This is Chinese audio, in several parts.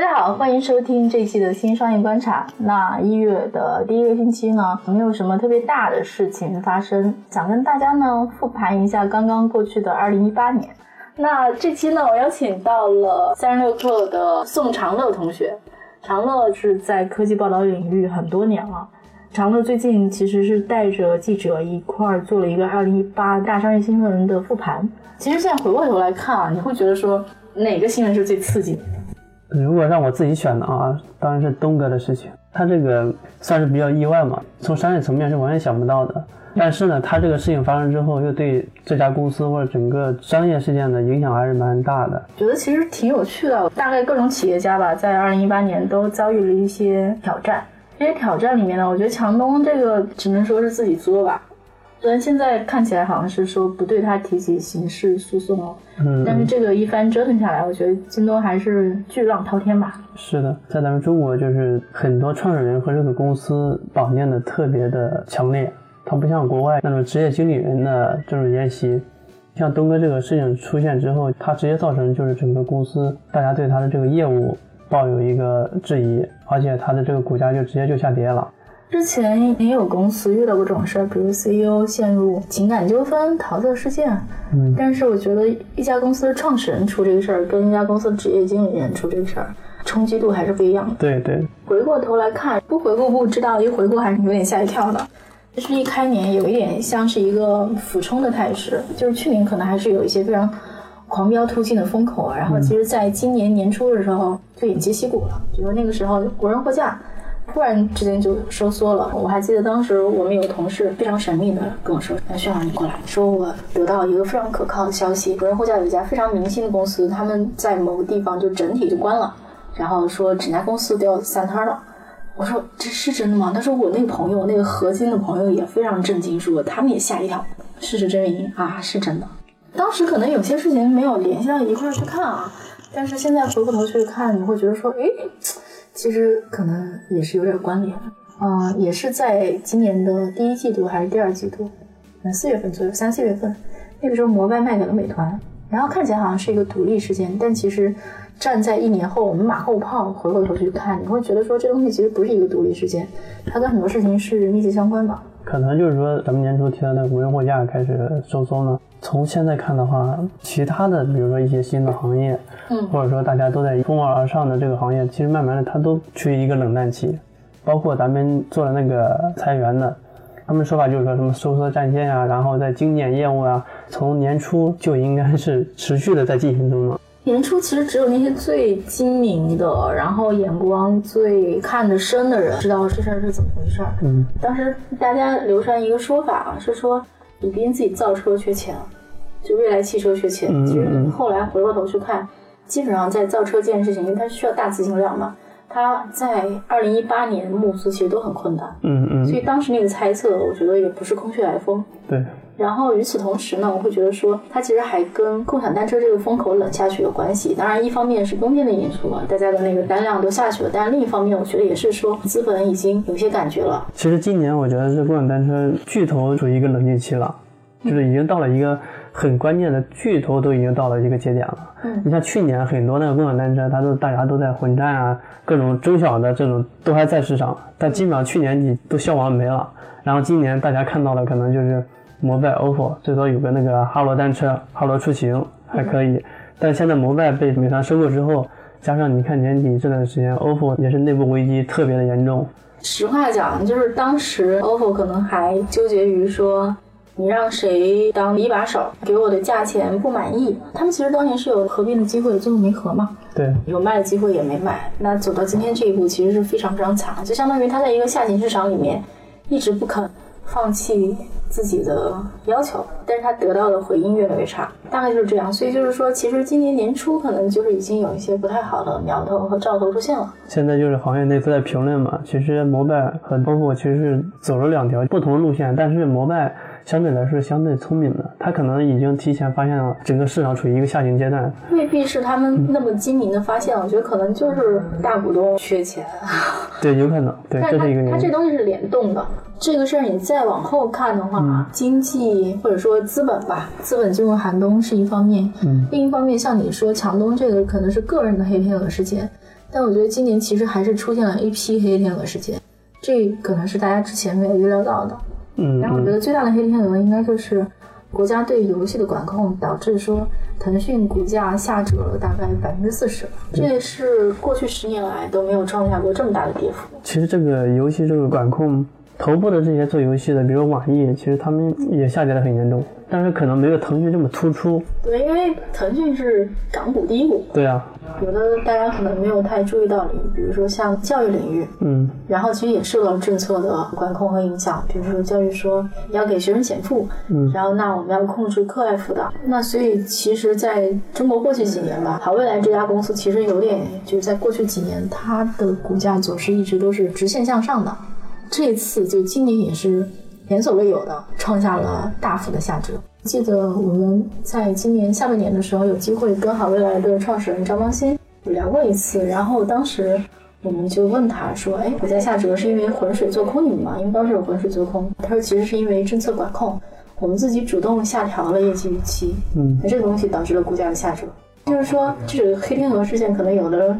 大家好，欢迎收听这期的新商业观察。那一月的第一个星期呢，没有什么特别大的事情发生，想跟大家呢复盘一下刚刚过去的二零一八年。那这期呢，我邀请到了三十六氪的宋长乐同学。长乐是在科技报道领域很多年了。长乐最近其实是带着记者一块儿做了一个二零一八大商业新闻的复盘。其实现在回过头来看啊，你会觉得说哪个新闻是最刺激的？如果让我自己选的啊，当然是东哥的事情。他这个算是比较意外嘛，从商业层面是完全想不到的。但是呢，他这个事情发生之后，又对这家公司或者整个商业事件的影响还是蛮大的。觉得其实挺有趣的。大概各种企业家吧，在二零一八年都遭遇了一些挑战。这些挑战里面呢，我觉得强东这个只能说是自己作吧。虽然现在看起来好像是说不对他提起刑事诉讼了，嗯，但是这个一番折腾下来，我觉得京东还是巨浪滔天吧。是的，在咱们中国，就是很多创始人和这个公司绑定的特别的强烈，它不像国外那种职业经理人的这种沿袭。像东哥这个事情出现之后，它直接造成就是整个公司大家对他的这个业务抱有一个质疑，而且他的这个股价就直接就下跌了。之前也有公司遇到过这种事儿，比如 CEO 陷入情感纠纷、桃色事件。嗯，但是我觉得一家公司的创始人出这个事儿，跟一家公司的职业经理人出这个事儿，冲击度还是不一样的。对对，回过头来看，不回顾不知道，一回顾还是有点吓一跳的。就是一开年有一点像是一个俯冲的态势，就是去年可能还是有一些非常狂飙突进的风口，然后其实在今年年初的时候就偃旗息鼓了，比如那个时候国人货架。突然之间就收缩了。我还记得当时我们有同事非常神秘的跟我说：“那薛老师你过来，说我得到一个非常可靠的消息，国人货架有一家非常明星的公司，他们在某个地方就整体就关了，然后说整家公司都要散摊了。”我说：“这是真的吗？”他说：“我那个朋友，那个核心的朋友也非常震惊，说他们也吓一跳。事实证明啊，是真的。当时可能有些事情没有联系到一块儿去看啊，但是现在回过头去看，你会觉得说，诶。其实可能也是有点关联，啊，也是在今年的第一季度还是第二季度，嗯，四月份左右，三四月份，那个时候摩拜卖给了美团，然后看起来好像是一个独立事件，但其实站在一年后，我们马后炮回过头去看，你会觉得说这东西其实不是一个独立事件，它跟很多事情是密切相关的。可能就是说，咱们年初提到的无人货架开始收缩呢。从现在看的话，其他的比如说一些新的行业，嗯，或者说大家都在蜂拥而上的这个行业，其实慢慢的它都处于一个冷淡期。包括咱们做的那个裁员的，他们说法就是说什么收缩战线啊，然后在精简业务啊，从年初就应该是持续的在进行中了。年初其实只有那些最精明的，然后眼光最看得深的人知道这事儿是怎么回事儿。嗯，当时大家流传一个说法啊是说。李斌自己造车缺钱，就未来汽车缺钱。其实后来回过头去看，基本上在造车这件事情，因为它需要大资金量嘛，他在二零一八年募资其实都很困难。嗯嗯。所以当时那个猜测，我觉得也不是空穴来风。对。然后与此同时呢，我会觉得说，它其实还跟共享单车这个风口冷下去有关系。当然，一方面是冬天的因素嘛，大家的那个单量都下去了；但是另一方面，我觉得也是说资本已经有些感觉了。其实今年我觉得是共享单车巨头处于一个冷静期了，就是已经到了一个很关键的巨头都已经到了一个节点了。嗯，你像去年很多那个共享单车，它都大家都在混战啊，各种中小的这种都还在市场，但基本上去年底都消亡没了。然后今年大家看到的可能就是。摩拜、OPPO 最多有个那个哈罗单车、哈罗出行还可以，但现在摩拜被美团收购之后，加上你看年底这段时间 OPPO 也是内部危机特别的严重。实话讲，就是当时 OPPO 可能还纠结于说，你让谁当一把手，给我的价钱不满意。他们其实当年是有合并的机会，最后没合嘛。对，有卖的机会也没卖。那走到今天这一步，其实是非常非常惨，就相当于他在一个下行市场里面一直不肯放弃。自己的要求，但是他得到的回应越来越差，大概就是这样。所以就是说，其实今年年初可能就是已经有一些不太好的苗头和兆头出现了。现在就是行业内都在评论嘛，其实摩拜和 ofo 其实是走了两条不同的路线，但是摩拜相对来说相对聪明的，他可能已经提前发现了整个市场处于一个下行阶段。未必是他们那么精明的发现，我觉得可能就是大股东缺钱。对，有可能，对，这是一个原因。它这东西是联动的。这个事儿你再往后看的话，经济或者说资本吧，资本进入寒冬是一方面，嗯另一方面像你说强东这个可能是个人的黑天鹅事件，但我觉得今年其实还是出现了一批黑天鹅事件，这可能是大家之前没有预料到的。嗯，然后我觉得最大的黑天鹅应该就是国家对游戏的管控，导致说腾讯股价下折了大概百分之四十，这也是过去十年来都没有创下过这么大的跌幅。其实这个游戏这个管控，头部的这些做游戏的，比如网易，其实他们也下跌的很严重。但是可能没有腾讯这么突出。对，因为腾讯是港股第一股。对啊。有的大家可能没有太注意到领域，比如说像教育领域，嗯，然后其实也受到了政策的管控和影响。比如说教育说要给学生减负，嗯，然后那我们要控制课外辅导。那所以其实在中国过去几年吧，好未来这家公司其实有点就是在过去几年它的股价走势一直都是直线向上的，这次就今年也是。前所未有的创下了大幅的下折。记得我们在今年下半年的时候有机会跟好未来的创始人张邦鑫聊过一次，然后当时我们就问他说：“哎，股价下折是因为浑水做空你们吗？因为当时有浑水做空。”他说：“其实是因为政策管控，我们自己主动下调了业绩预期。嗯，那这个东西导致了股价的下折。就是说，这个黑天鹅事件可能有的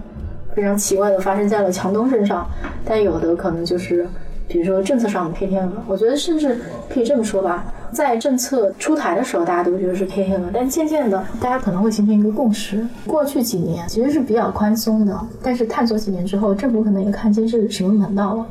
非常奇怪的发生在了强东身上，但有的可能就是。”比如说政策上的黑天鹅，我觉得甚至可以这么说吧，在政策出台的时候，大家都觉得是黑天鹅，但渐渐的，大家可能会形成一个共识。过去几年其实是比较宽松的，但是探索几年之后，政府可能也看清是什么门道了。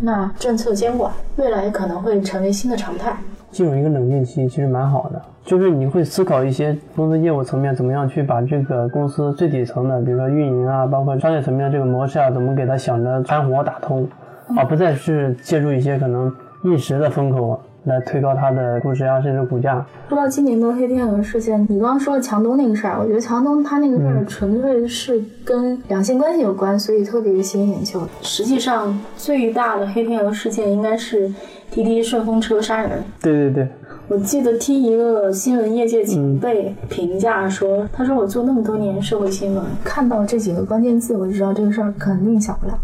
那政策监管未来可能会成为新的常态。进入一个冷静期其实蛮好的，就是你会思考一些公司业务层面怎么样去把这个公司最底层的，比如说运营啊，包括商业层面这个模式啊，怎么给它想着盘活打通。而不再是借助一些可能一时的风口来推高它的估值啊，甚至股价。说到今年的黑天鹅事件，你刚刚说强东那个事儿，我觉得强东他那个事儿纯粹是跟两性关系有关，所以特别吸引眼球。实际上，最大的黑天鹅事件应该是滴滴顺风车杀人。对对对，我记得听一个新闻业界前辈评价说，他说我做那么多年社会新闻，看到这几个关键字，我就知道这个事儿肯定小不了。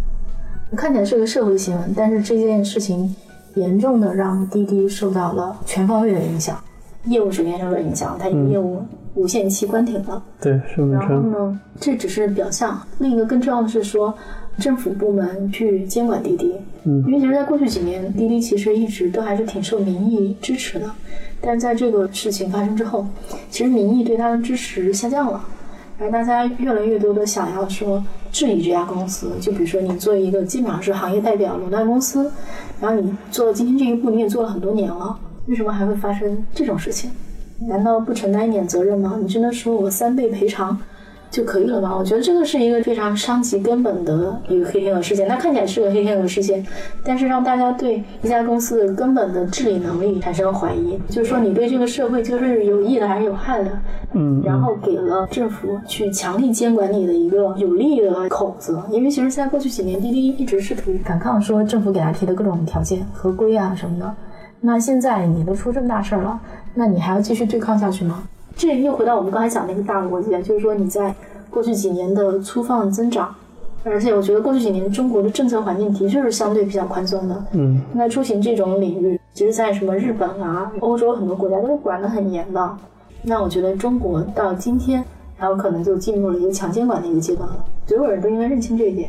看起来是个社会新闻，但是这件事情严重的让滴滴受到了全方位的影响，业务首先受到影响，它业务无限期关停了。对，是然后呢，这只是表象，另一个更重要的是说，政府部门去监管滴滴。嗯，因为其实，在过去几年，滴滴其实一直都还是挺受民意支持的，但是在这个事情发生之后，其实民意对它的支持下降了。而大家越来越多的想要说质疑这家公司，就比如说你做一个基本上是行业代表垄断公司，然后你做到今天这一步，你也做了很多年了，为什么还会发生这种事情？难道不承担一点责任吗？你真的说我三倍赔偿？就可以了吧？我觉得这个是一个非常伤及根本的一个黑天鹅事件。它看起来是个黑天鹅事件，但是让大家对一家公司的根本的治理能力产生了怀疑。就是说，你对这个社会就是有益的还是有害的？嗯。然后给了政府去强力监管你的一个有利的口子。因为其实，在过去几年，滴滴一直试图反抗，说政府给他提的各种条件、合规啊什么的。那现在你都出这么大事儿了，那你还要继续对抗下去吗？这又回到我们刚才讲那个大逻辑，就是说你在过去几年的粗放增长，而且我觉得过去几年中国的政策环境的确是相对比较宽松的。嗯，那出行这种领域，其实在什么日本啊、欧洲很多国家都是管得很严的。那我觉得中国到今天，还有可能就进入了一个强监管的一个阶段了。所有人都应该认清这一点。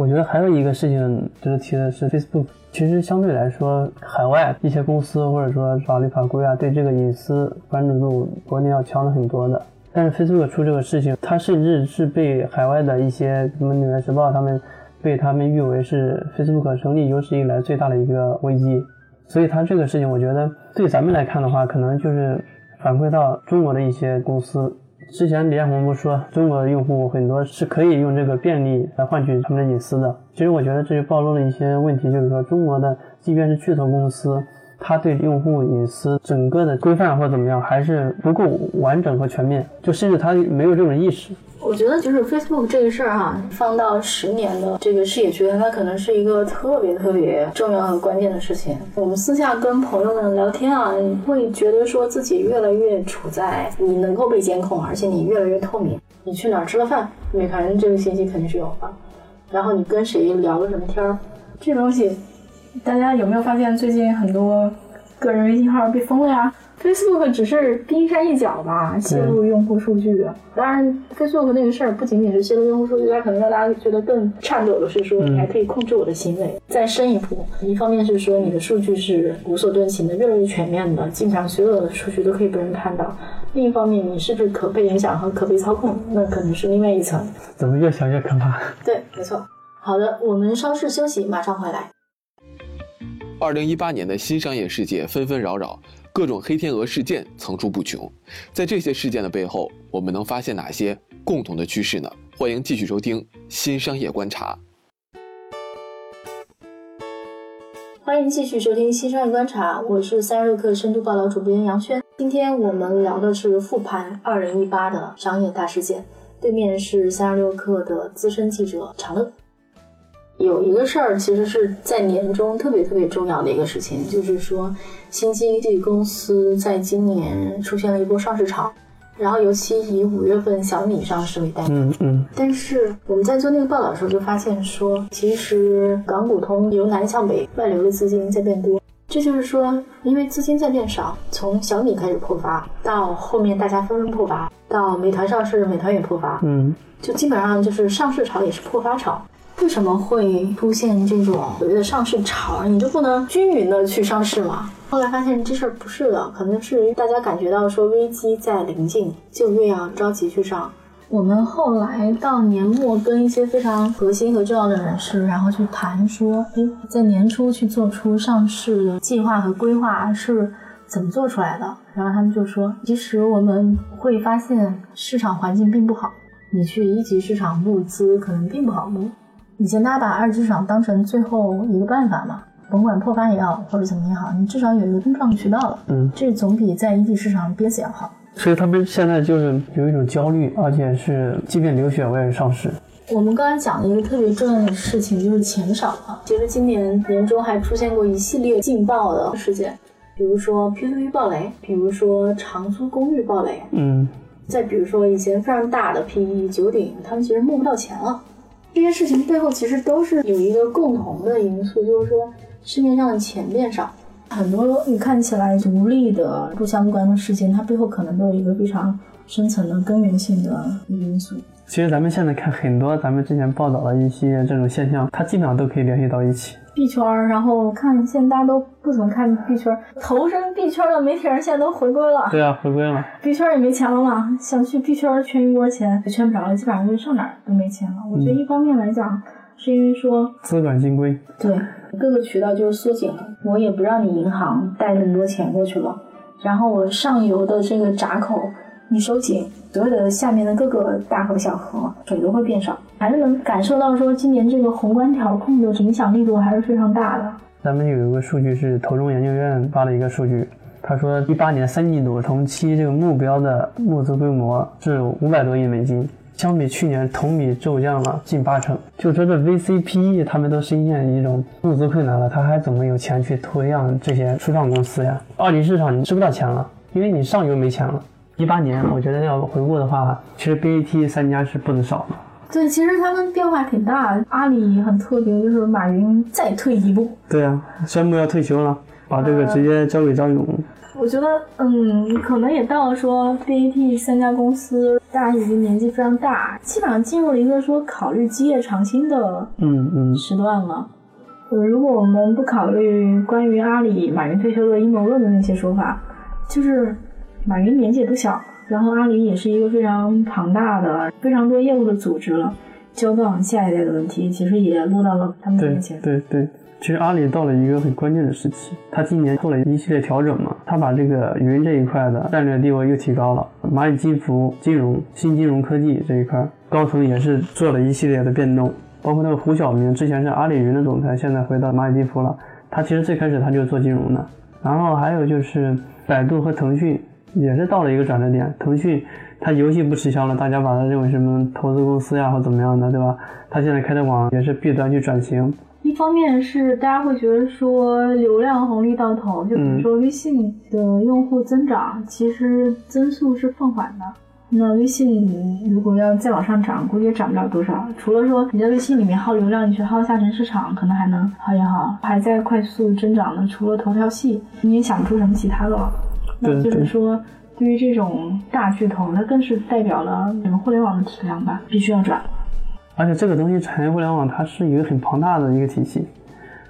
我觉得还有一个事情值得提的是，Facebook 其实相对来说，海外一些公司或者说法律法规啊，对这个隐私关注度国内要强了很多的。但是 Facebook 出这个事情，它甚至是被海外的一些什么《纽约时报》他们被他们誉为是 Facebook 成立有史以来最大的一个危机。所以它这个事情，我觉得对咱们来看的话，可能就是反馈到中国的一些公司。之前李彦宏不说，中国的用户很多是可以用这个便利来换取他们的隐私的。其实我觉得这就暴露了一些问题，就是说中国的即便是巨头公司，它对用户隐私整个的规范或者怎么样还是不够完整和全面，就甚至它没有这种意识。我觉得就是 Facebook 这个事儿哈，放到十年的这个视野去看，它可能是一个特别特别重要和关键的事情。我们私下跟朋友们聊天啊，会觉得说自己越来越处在你能够被监控，而且你越来越透明。你去哪儿吃了饭，每个人这个信息肯定是有的。然后你跟谁聊了什么天儿，这东西，大家有没有发现最近很多个人微信号被封了呀？Facebook 只是冰山一角吧，泄露用户数据。当然，Facebook 那个事儿不仅仅是泄露用户数据，它可能让大家觉得更颤抖的是说，你还可以控制我的行为。再深一步，一方面是说你的数据是无所遁形的、越来越全面的，基本上所有的数据都可以被人看到；另一方面，你是不是可被影响和可被操控，那可能是另外一层。怎么越想越可怕？对，没错。好的，我们稍事休息，马上回来。二零一八年的新商业世界纷纷扰扰。各种黑天鹅事件层出不穷，在这些事件的背后，我们能发现哪些共同的趋势呢？欢迎继续收听《新商业观察》。欢迎继续收听《新商业观察》，我是三十六氪深度报道主编杨轩。今天我们聊的是复盘二零一八的商业大事件，对面是三十六氪的资深记者常乐。有一个事儿，其实是在年中特别特别重要的一个事情，就是说，新经济公司在今年出现了一波上市潮，然后尤其以五月份小米上市为代表。嗯嗯。但是我们在做那个报道的时候，就发现说，其实港股通由南向北外流的资金在变多，这就是说，因为资金在变少，从小米开始破发，到后面大家纷纷破发，到美团上市，美团也破发，嗯，就基本上就是上市潮也是破发潮。为什么会出现这种所谓的上市潮？你就不能均匀的去上市吗？后来发现这事儿不是的，可能是大家感觉到说危机在临近，就越要着急去上。我们后来到年末跟一些非常核心和重要的人士，然后去谈说，哎，在年初去做出上市的计划和规划是怎么做出来的？然后他们就说，其实我们会发现市场环境并不好，你去一级市场募资可能并不好募。以前大家把二级市场当成最后一个办法嘛，甭管破发也好，或者怎么也好，你至少有一个通畅渠道了。嗯，这总比在一级市场憋死要好。所以他们现在就是有一种焦虑，而且是即便流血我也是上市。我们刚才讲的一个特别重要的事情就是钱少了。其实今年年中还出现过一系列劲爆的事件，比如说 P2P 暴雷，比如说长租公寓暴雷，嗯，再比如说以前非常大的 PE 九鼎，他们其实募不到钱了。这些事情背后其实都是有一个共同的因素，就是说市面上的钱变少，很多你看起来独立的不相关的事情，它背后可能都有一个非常深层的根源性的因素。其实咱们现在看很多咱们之前报道的一些这种现象，它基本上都可以联系到一起。币圈，然后看现在大家都不怎么看币圈，投身币圈的媒体人现在都回归了。对啊，回归了。币圈也没钱了嘛，想去币圈圈一波钱也圈不着了，基本上就上哪儿都没钱了。我觉得一方面来讲，是因为说资管新规，对各个渠道就是缩紧了，我也不让你银行贷那么多钱过去了，然后我上游的这个闸口你收紧。所有的下面的各个大河小河水都会变少，还是能感受到说今年这个宏观调控的影响力度还是非常大的。咱们有一个数据是投中研究院发的一个数据，他说一八年三季度同期这个目标的募资规模是五百多亿美金，相比去年同比骤降了近八成。就说这 VCPE 他们都深陷一种募资困难了，他还怎么有钱去投养这些初创公司呀？二级市场你吃不到钱了，因为你上游没钱了。一八年，我觉得要回顾的话，其实 BAT 三家是不能少的。对，其实他们变化挺大。阿里很特别，就是马云再退一步。对啊，宣布要退休了，把这个直接交给张勇。我觉得，嗯，可能也到了说 BAT 三家公司，大家已经年纪非常大，基本上进入了一个说考虑基业长青的嗯嗯时段了。呃，如果我们不考虑关于阿里马云退休的阴谋论的那些说法，就是。马云年纪也不小，然后阿里也是一个非常庞大的、非常多业务的组织了。交棒下一代的问题，其实也落到了他们面前。对对，其实阿里到了一个很关键的时期，他今年做了一系列调整嘛，他把这个云这一块的战略地位又提高了。蚂蚁金服、金融、新金融科技这一块，高层也是做了一系列的变动，包括那个胡晓明，之前是阿里云的总裁，现在回到蚂蚁金服了。他其实最开始他就做金融的。然后还有就是百度和腾讯也是到了一个转折点，腾讯它游戏不吃香了，大家把它认为什么投资公司呀或怎么样的，对吧？它现在开的网也是弊端去转型。一方面是大家会觉得说流量红利到头，就比如说微信的用户增长，其实增速是放缓的。那微信如果要再往上涨，估计也涨不了多少。除了说你在微信里面耗流量，你去耗下沉市场，可能还能耗一耗。还在快速增长的，除了头条系，你也想不出什么其他的了。那就是说，对于这种大巨头，它更是代表了整个互联网的体量吧，必须要转。而且这个东西，产业互联网它是一个很庞大的一个体系，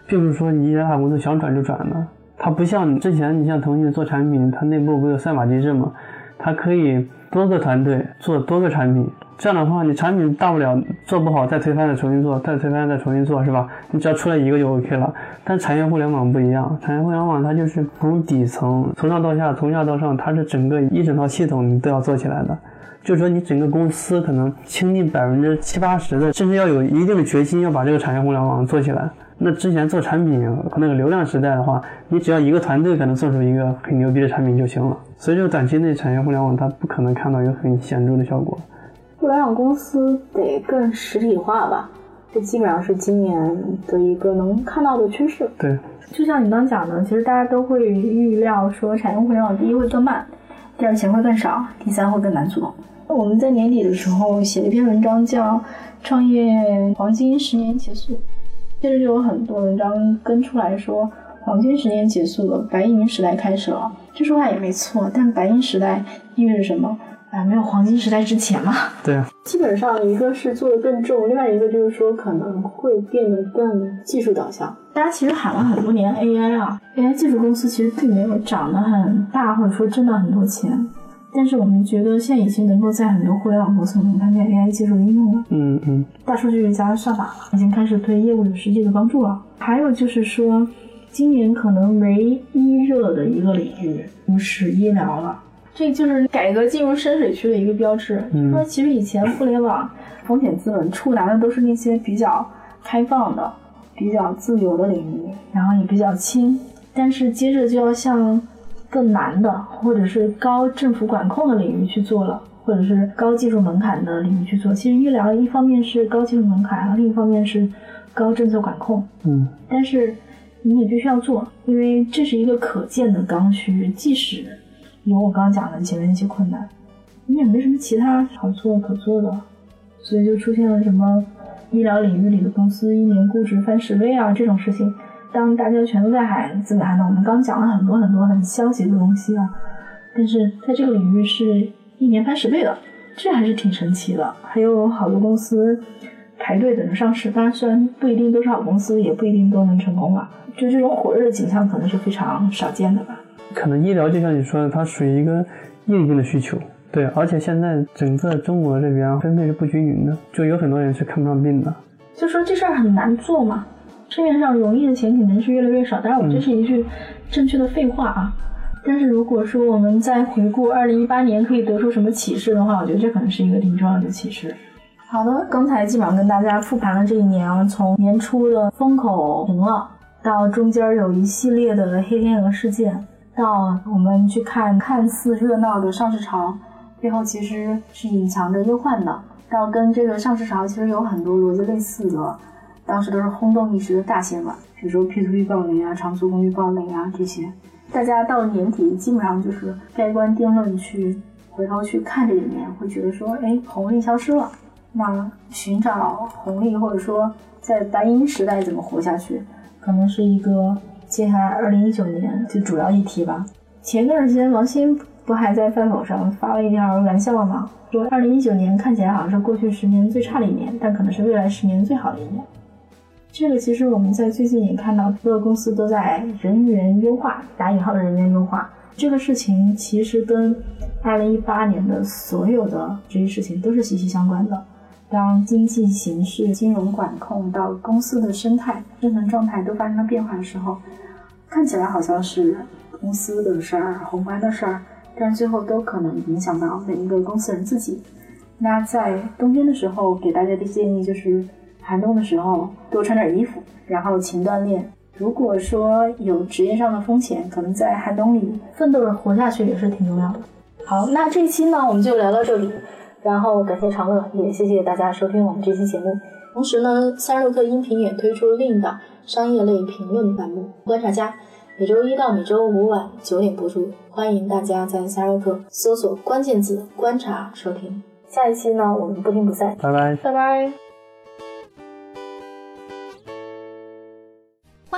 并不是说你一家大公司想转就转的。它不像之前，你像腾讯做产品，它内部不有赛马机制吗？它可以多个团队做多个产品，这样的话，你产品大不了做不好再推翻再重新做，再推翻再重新做，是吧？你只要出来一个就 OK 了。但产业互联网不一样，产业互联网它就是从底层从上到下，从下到上，它是整个一整套系统你都要做起来的。就是说，你整个公司可能倾尽百分之七八十的，甚至要有一定的决心要把这个产业互联网做起来。那之前做产品那个流量时代的话，你只要一个团队可能做出一个很牛逼的产品就行了。所以这个短期内产业互联网它不可能看到一个很显著的效果。互联网公司得更实体化吧，这基本上是今年的一个能看到的趋势。对，就像你刚讲的，其实大家都会预料说，产业互联网第一会更慢，第二钱会更少，第三会更难做。我们在年底的时候写了一篇文章，叫《创业黄金十年结束》。接着就有很多文章跟出来说，黄金十年结束了，白银时代开始了。这说话也没错，但白银时代意味着什么？啊，没有黄金时代之前嘛。对啊。基本上一个是做的更重，另外一个就是说可能会变得更技术导向。大家其实喊了很多年 AI 啊，AI 技术公司其实并没有涨得很大，或者说挣到很多钱。但是我们觉得现在已经能够在很多互联网公司里面看见 AI 技术的应用了。嗯嗯。大数据加算法已经开始对业务有实际的帮助了。还有就是说，今年可能唯一热的一个领域就是医疗了。这就是改革进入深水区的一个标志。嗯。说其实以前互联网风险资本触达的都是那些比较开放的、比较自由的领域，然后也比较轻。但是接着就要向更难的，或者是高政府管控的领域去做了，或者是高技术门槛的领域去做。其实医疗一方面是高技术门槛，另一方面是高政策管控。嗯，但是你也必须要做，因为这是一个可见的刚需。即使有我刚刚讲的前面那些困难，你也没什么其他好做可做的，所以就出现了什么医疗领域里的公司一年估值翻十倍啊这种事情。当大家全都在喊资本寒冬，我们刚讲了很多很多很消极的东西啊，但是在这个领域是一年翻十倍的，这还是挺神奇的。还有好多公司排队等着上市，当然虽然不一定都是好公司，也不一定都能成功吧。就这种火热的景象，可能是非常少见的吧。可能医疗就像你说的，它属于一个硬性的需求，对，而且现在整个中国这边分配是不均匀的，就有很多人是看不上病的。就说这事儿很难做嘛。市面上容易的钱肯定是越来越少，当然我这是一句正确的废话啊。但是如果说我们再回顾二零一八年可以得出什么启示的话，我觉得这可能是一个挺重要的启示。好的，刚才基本上跟大家复盘了这一年啊，从年初的风口停了，到中间有一系列的黑天鹅事件，到我们去看看似热闹的上市潮背后其实是隐藏着忧患的，到跟这个上市潮其实有很多逻辑类似的。当时都是轰动一时的大新闻，比如说 P to P 暴雷啊、长租公寓暴雷啊这些，大家到年底基本上就是盖棺定论，去回头去看这一年，会觉得说，哎，红利消失了。那寻找红利或者说在白银时代怎么活下去，可能是一个接下来二零一九年就主要议题吧。前段时间王鑫不还在饭否上发了一条玩笑吗？说二零一九年看起来好像是过去十年最差的一年，但可能是未来十年最好的一年。这个其实我们在最近也看到，各个公司都在人员优化（打引号的人员优化）。这个事情其实跟2018年的所有的这些事情都是息息相关的。当经济形势、金融管控到公司的生态、生存状态都发生了变化的时候，看起来好像是公司的事儿、宏观的事儿，但是最后都可能影响到每一个公司人自己。那在冬天的时候，给大家的建议就是。寒冬的时候多穿点衣服，然后勤锻炼，如果说有职业上的风险，可能在寒冬里奋斗着活下去也是挺重要的。好，那这一期呢，我们就聊到这里。然后感谢长乐，也谢谢大家收听我们这期节目。同时呢，三十六氪音频也推出另一档商业类评论栏目《观察家》，每周一到每周五晚九点播出。欢迎大家在三十六氪搜索关键字“观察”收听。下一期呢，我们不听不散。拜拜，拜拜。